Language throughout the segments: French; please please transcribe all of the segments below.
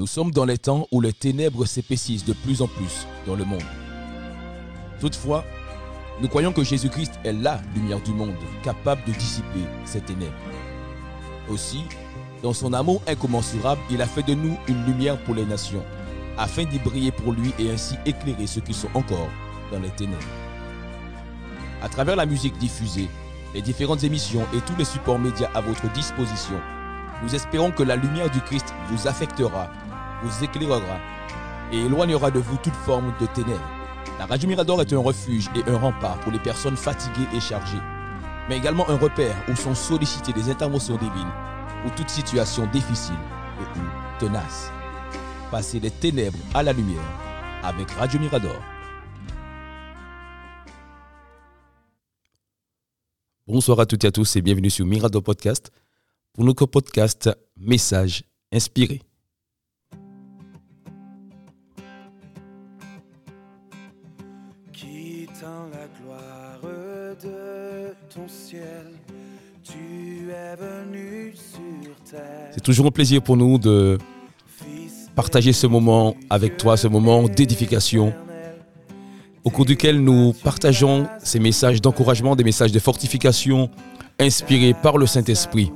Nous sommes dans les temps où les ténèbres s'épaississent de plus en plus dans le monde. Toutefois, nous croyons que Jésus-Christ est la lumière du monde, capable de dissiper ces ténèbres. Aussi, dans son amour incommensurable, il a fait de nous une lumière pour les nations, afin d'y briller pour lui et ainsi éclairer ceux qui sont encore dans les ténèbres. À travers la musique diffusée, les différentes émissions et tous les supports médias à votre disposition, nous espérons que la lumière du Christ vous affectera, vous éclairera et éloignera de vous toute forme de ténèbres. La Radio Mirador est un refuge et un rempart pour les personnes fatiguées et chargées, mais également un repère où sont sollicitées des interventions divines ou toute situation difficile et ou tenace. Passez des ténèbres à la lumière avec Radio Mirador. Bonsoir à toutes et à tous et bienvenue sur Mirador Podcast pour notre podcast Message inspiré. C'est toujours un plaisir pour nous de partager ce moment avec toi, ce moment d'édification au cours duquel nous partageons ces messages d'encouragement, des messages de fortification inspirés par le Saint-Esprit,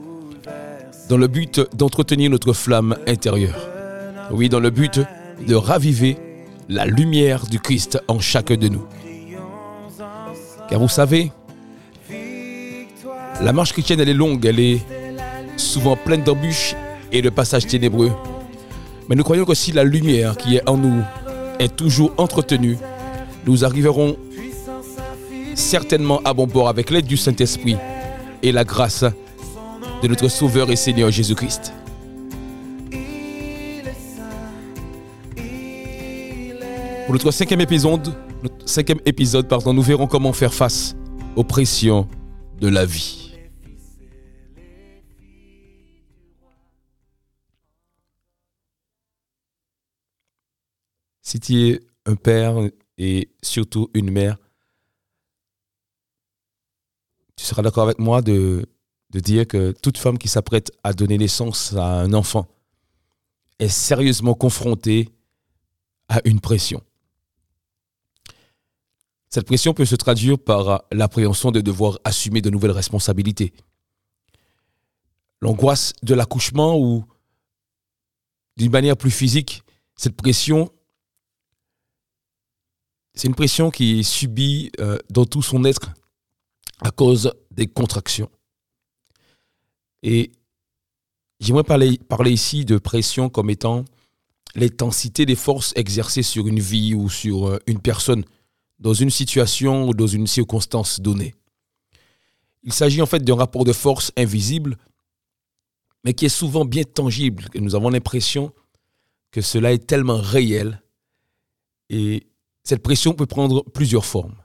dans le but d'entretenir notre flamme intérieure. Oui, dans le but de raviver la lumière du Christ en chacun de nous. Car vous savez, la marche chrétienne, elle est longue, elle est souvent pleine d'embûches et de passages ténébreux. Mais nous croyons que si la lumière qui est en nous est toujours entretenue, nous arriverons certainement à bon port avec l'aide du Saint-Esprit et la grâce de notre Sauveur et Seigneur Jésus-Christ. Pour notre cinquième épisode, notre cinquième épisode pardon, nous verrons comment faire face aux pressions de la vie. Si tu es un père et surtout une mère, tu seras d'accord avec moi de, de dire que toute femme qui s'apprête à donner naissance à un enfant est sérieusement confrontée à une pression. Cette pression peut se traduire par l'appréhension de devoir assumer de nouvelles responsabilités. L'angoisse de l'accouchement ou d'une manière plus physique, cette pression c'est une pression qui est subie euh, dans tout son être à cause des contractions. Et j'aimerais parler, parler ici de pression comme étant l'intensité des forces exercées sur une vie ou sur euh, une personne dans une situation ou dans une circonstance donnée. Il s'agit en fait d'un rapport de force invisible, mais qui est souvent bien tangible. Et nous avons l'impression que cela est tellement réel et cette pression peut prendre plusieurs formes.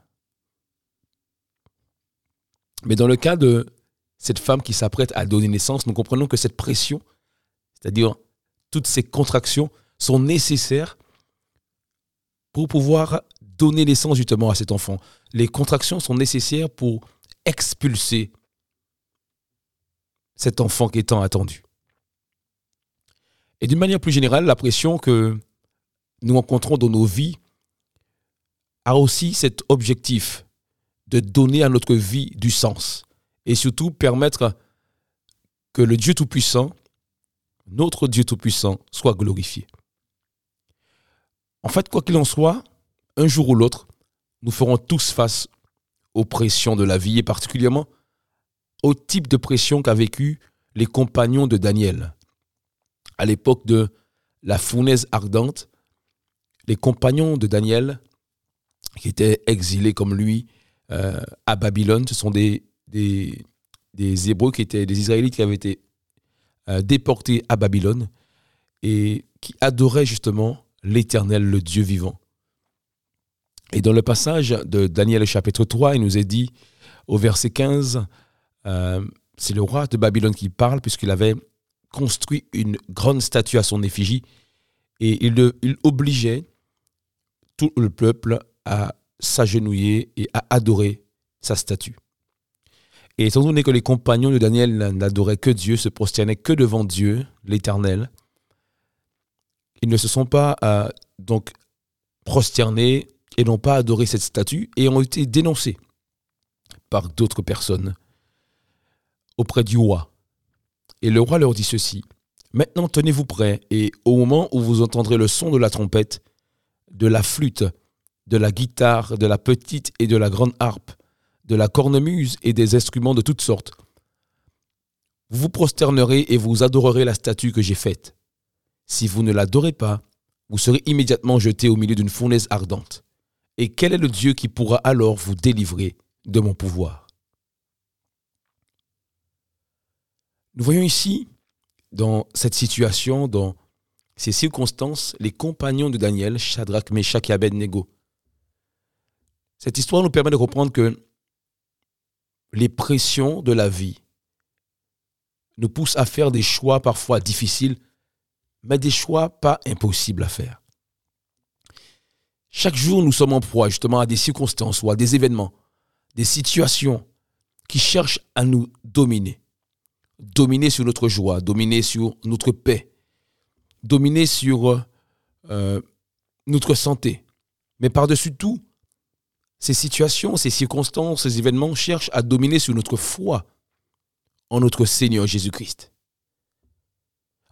Mais dans le cas de cette femme qui s'apprête à donner naissance, nous comprenons que cette pression, c'est-à-dire toutes ces contractions, sont nécessaires pour pouvoir donner naissance justement à cet enfant. Les contractions sont nécessaires pour expulser cet enfant qui est tant attendu. Et d'une manière plus générale, la pression que nous rencontrons dans nos vies a aussi cet objectif de donner à notre vie du sens et surtout permettre que le Dieu Tout-Puissant, notre Dieu Tout-Puissant, soit glorifié. En fait, quoi qu'il en soit, un jour ou l'autre, nous ferons tous face aux pressions de la vie et particulièrement au type de pression qu'a vécu les compagnons de Daniel. À l'époque de la fournaise ardente, les compagnons de Daniel qui étaient exilés comme lui euh, à Babylone. Ce sont des, des, Hébreux qui étaient des Israélites qui avaient été euh, déportés à Babylone et qui adoraient justement l'Éternel, le Dieu vivant. Et dans le passage de Daniel chapitre 3, il nous est dit au verset 15, euh, c'est le roi de Babylone qui parle puisqu'il avait construit une grande statue à son effigie et il, il obligeait tout le peuple à s'agenouiller et à adorer sa statue. Et étant donné que les compagnons de Daniel n'adoraient que Dieu, se prosternaient que devant Dieu, l'Éternel, ils ne se sont pas euh, donc prosternés et n'ont pas adoré cette statue et ont été dénoncés par d'autres personnes auprès du roi. Et le roi leur dit ceci Maintenant, tenez-vous prêts, et au moment où vous entendrez le son de la trompette, de la flûte, de la guitare, de la petite et de la grande harpe, de la cornemuse et des instruments de toutes sortes, vous vous prosternerez et vous adorerez la statue que j'ai faite. Si vous ne l'adorez pas, vous serez immédiatement jeté au milieu d'une fournaise ardente. Et quel est le Dieu qui pourra alors vous délivrer de mon pouvoir? Nous voyons ici, dans cette situation, dans ces circonstances, les compagnons de Daniel, Shadrach, Meshach et Abednego. Cette histoire nous permet de comprendre que les pressions de la vie nous poussent à faire des choix parfois difficiles, mais des choix pas impossibles à faire. Chaque jour, nous sommes en proie justement à des circonstances ou à des événements, des situations qui cherchent à nous dominer. Dominer sur notre joie, dominer sur notre paix, dominer sur euh, notre santé. Mais par-dessus tout, ces situations, ces circonstances, ces événements cherchent à dominer sur notre foi en notre Seigneur Jésus-Christ.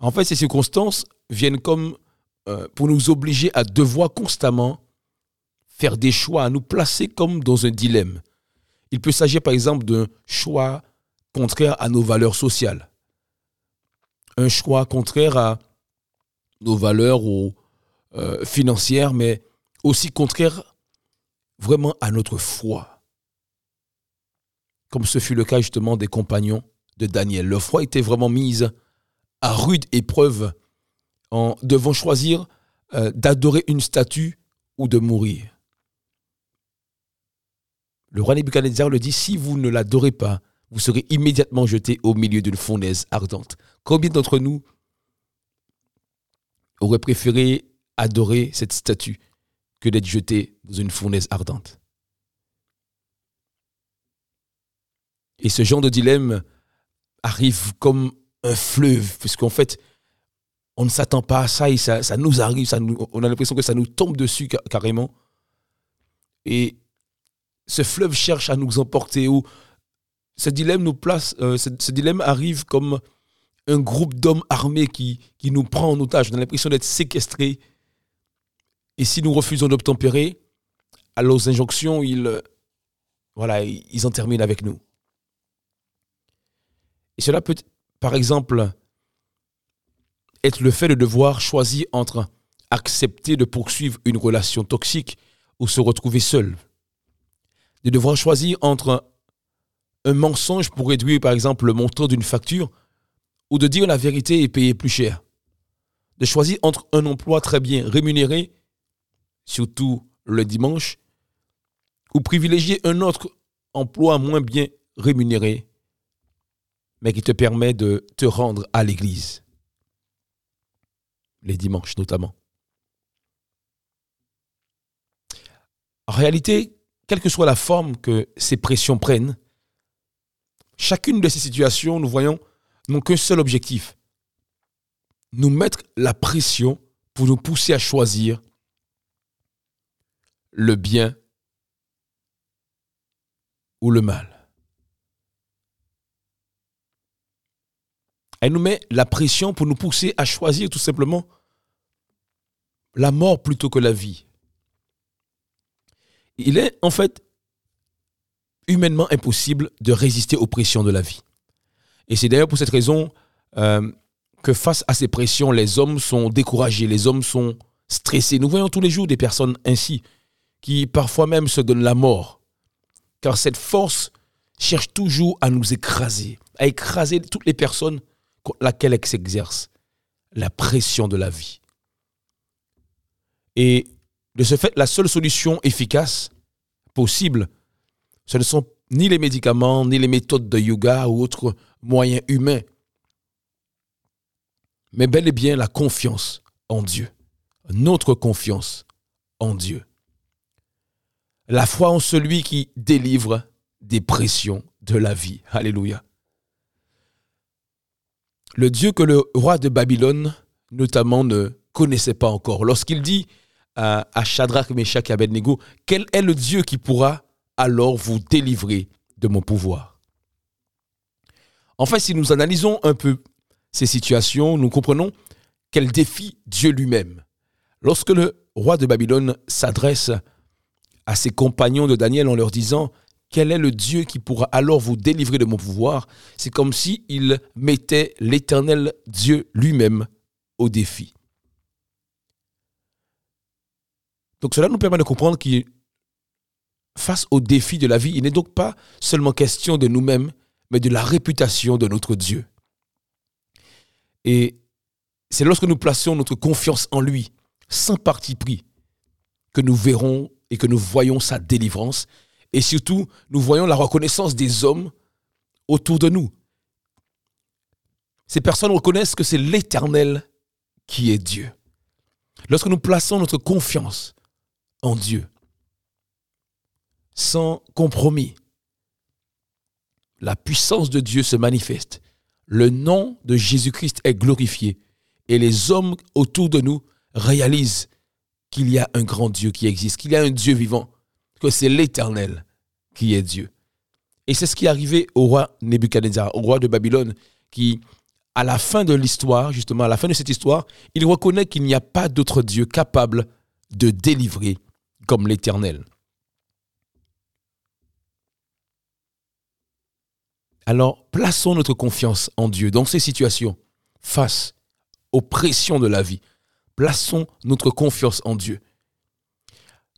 En fait, ces circonstances viennent comme euh, pour nous obliger à devoir constamment faire des choix, à nous placer comme dans un dilemme. Il peut s'agir par exemple d'un choix contraire à nos valeurs sociales, un choix contraire à nos valeurs euh, financières, mais aussi contraire vraiment à notre foi. Comme ce fut le cas justement des compagnons de Daniel. Leur foi était vraiment mise à rude épreuve en devant choisir euh, d'adorer une statue ou de mourir. Le roi Nebuchadnezzar le dit, si vous ne l'adorez pas, vous serez immédiatement jeté au milieu d'une fournaise ardente. Combien d'entre nous auraient préféré adorer cette statue que d'être jeté dans une fournaise ardente Et ce genre de dilemme arrive comme un fleuve, puisqu'en fait, on ne s'attend pas à ça et ça, ça nous arrive, ça nous, on a l'impression que ça nous tombe dessus carrément. Et ce fleuve cherche à nous emporter ou ce dilemme nous place, euh, ce, dilemme arrive comme un groupe d'hommes armés qui, qui nous prend en otage. On a l'impression d'être séquestrés. Et si nous refusons d'obtempérer, à leurs injonctions, ils, voilà, ils en terminent avec nous. Et cela peut, par exemple, être le fait de devoir choisir entre accepter de poursuivre une relation toxique ou se retrouver seul de devoir choisir entre un mensonge pour réduire, par exemple, le montant d'une facture ou de dire la vérité et payer plus cher. De choisir entre un emploi très bien rémunéré, surtout le dimanche, ou privilégier un autre emploi moins bien rémunéré, mais qui te permet de te rendre à l'église. Les dimanches notamment. En réalité, quelle que soit la forme que ces pressions prennent, chacune de ces situations, nous voyons, n'ont qu'un seul objectif. Nous mettre la pression pour nous pousser à choisir le bien ou le mal. Elle nous met la pression pour nous pousser à choisir tout simplement la mort plutôt que la vie il est en fait humainement impossible de résister aux pressions de la vie. Et c'est d'ailleurs pour cette raison euh, que face à ces pressions, les hommes sont découragés, les hommes sont stressés. Nous voyons tous les jours des personnes ainsi, qui parfois même se donnent la mort. Car cette force cherche toujours à nous écraser, à écraser toutes les personnes contre lesquelles elle s'exerce. La pression de la vie. Et de ce fait, la seule solution efficace possible, ce ne sont ni les médicaments, ni les méthodes de yoga ou autres moyens humains, mais bel et bien la confiance en Dieu, notre confiance en Dieu. La foi en celui qui délivre des pressions de la vie. Alléluia. Le Dieu que le roi de Babylone, notamment, ne connaissait pas encore. Lorsqu'il dit à, à Shadrach, Meshach et Abednego, quel est le Dieu qui pourra alors vous délivrer de mon pouvoir? En fait, si nous analysons un peu ces situations, nous comprenons qu'elle défie Dieu lui-même. Lorsque le roi de Babylone s'adresse à ses compagnons de Daniel en leur disant quel est le Dieu qui pourra alors vous délivrer de mon pouvoir? C'est comme si il mettait l'éternel Dieu lui-même au défi. Donc cela nous permet de comprendre qu'il face au défi de la vie, il n'est donc pas seulement question de nous-mêmes, mais de la réputation de notre Dieu. Et c'est lorsque nous plaçons notre confiance en lui, sans parti pris, que nous verrons et que nous voyons sa délivrance. Et surtout, nous voyons la reconnaissance des hommes autour de nous. Ces personnes reconnaissent que c'est l'Éternel qui est Dieu. Lorsque nous plaçons notre confiance en Dieu, sans compromis. La puissance de Dieu se manifeste. Le nom de Jésus-Christ est glorifié. Et les hommes autour de nous réalisent qu'il y a un grand Dieu qui existe, qu'il y a un Dieu vivant, que c'est l'Éternel qui est Dieu. Et c'est ce qui est arrivé au roi Nebuchadnezzar, au roi de Babylone, qui, à la fin de l'histoire, justement, à la fin de cette histoire, il reconnaît qu'il n'y a pas d'autre Dieu capable de délivrer comme l'Éternel. Alors, plaçons notre confiance en Dieu dans ces situations, face aux pressions de la vie. Plaçons notre confiance en Dieu.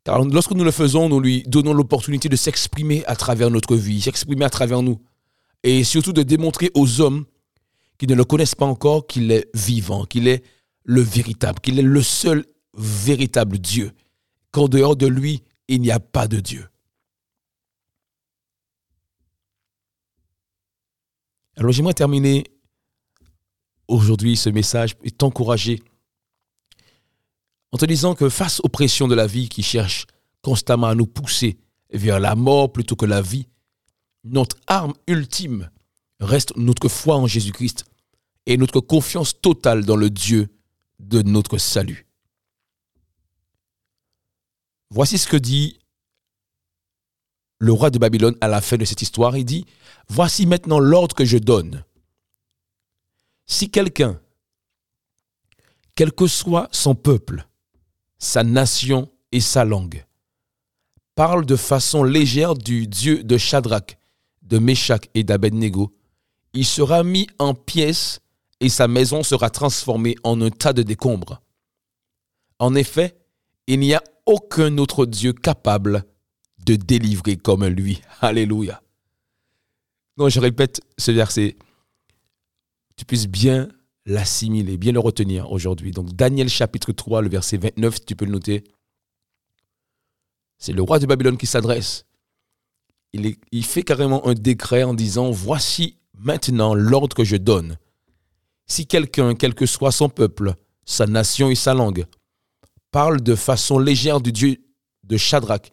Car lorsque nous le faisons, nous lui donnons l'opportunité de s'exprimer à travers notre vie, s'exprimer à travers nous. Et surtout de démontrer aux hommes qui ne le connaissent pas encore qu'il est vivant, qu'il est le véritable, qu'il est le seul véritable Dieu, qu'en dehors de lui, il n'y a pas de Dieu. Alors j'aimerais terminer aujourd'hui ce message et t'encourager en te disant que face aux pressions de la vie qui cherchent constamment à nous pousser vers la mort plutôt que la vie, notre arme ultime reste notre foi en Jésus-Christ et notre confiance totale dans le Dieu de notre salut. Voici ce que dit le roi de Babylone à la fin de cette histoire. Il dit, Voici maintenant l'ordre que je donne. Si quelqu'un, quel que soit son peuple, sa nation et sa langue, parle de façon légère du Dieu de Shadrach, de Meshach et d'Abednego, il sera mis en pièces et sa maison sera transformée en un tas de décombres. En effet, il n'y a aucun autre Dieu capable de délivrer comme lui. Alléluia. Non, je répète ce verset, tu puisses bien l'assimiler, bien le retenir aujourd'hui. Donc Daniel chapitre 3, le verset 29, tu peux le noter. C'est le roi de Babylone qui s'adresse. Il, fait carrément un décret en disant, voici maintenant l'ordre que je donne. Si quelqu'un, quel que soit son peuple, sa nation et sa langue, parle de façon légère du Dieu de Shadrach,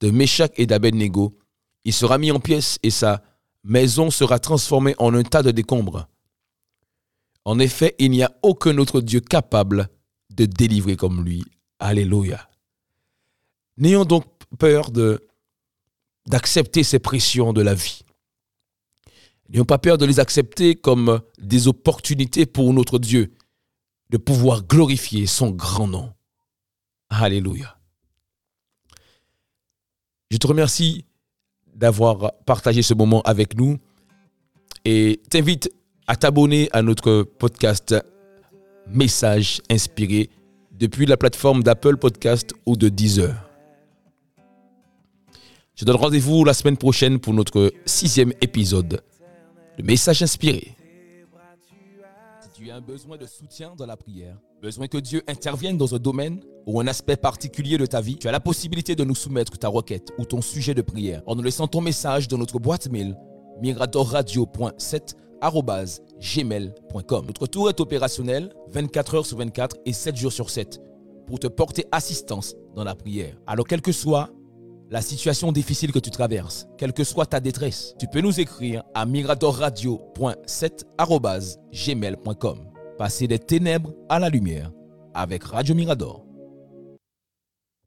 de Meshach et d'Abednego, il sera mis en pièces et sa maison sera transformée en un tas de décombres. En effet, il n'y a aucun autre Dieu capable de délivrer comme lui. Alléluia. N'ayons donc peur de d'accepter ces pressions de la vie. N'ayons pas peur de les accepter comme des opportunités pour notre Dieu de pouvoir glorifier son grand nom. Alléluia. Je te remercie d'avoir partagé ce moment avec nous et t'invite à t'abonner à notre podcast Message inspiré depuis la plateforme d'Apple Podcast ou de Deezer. Je donne rendez-vous la semaine prochaine pour notre sixième épisode de Message inspiré. Si tu as un besoin de soutien dans la prière, besoin que Dieu intervienne dans un domaine ou un aspect particulier de ta vie, tu as la possibilité de nous soumettre ta requête ou ton sujet de prière en nous laissant ton message dans notre boîte mail migratorradio.7@gmail.com. Notre tour est opérationnel 24 heures sur 24 et 7 jours sur 7 pour te porter assistance dans la prière. Alors quelle que soit la situation difficile que tu traverses, quelle que soit ta détresse, tu peux nous écrire à migratorradio.7@gmail.com. Passer des ténèbres à la lumière avec Radio Mirador.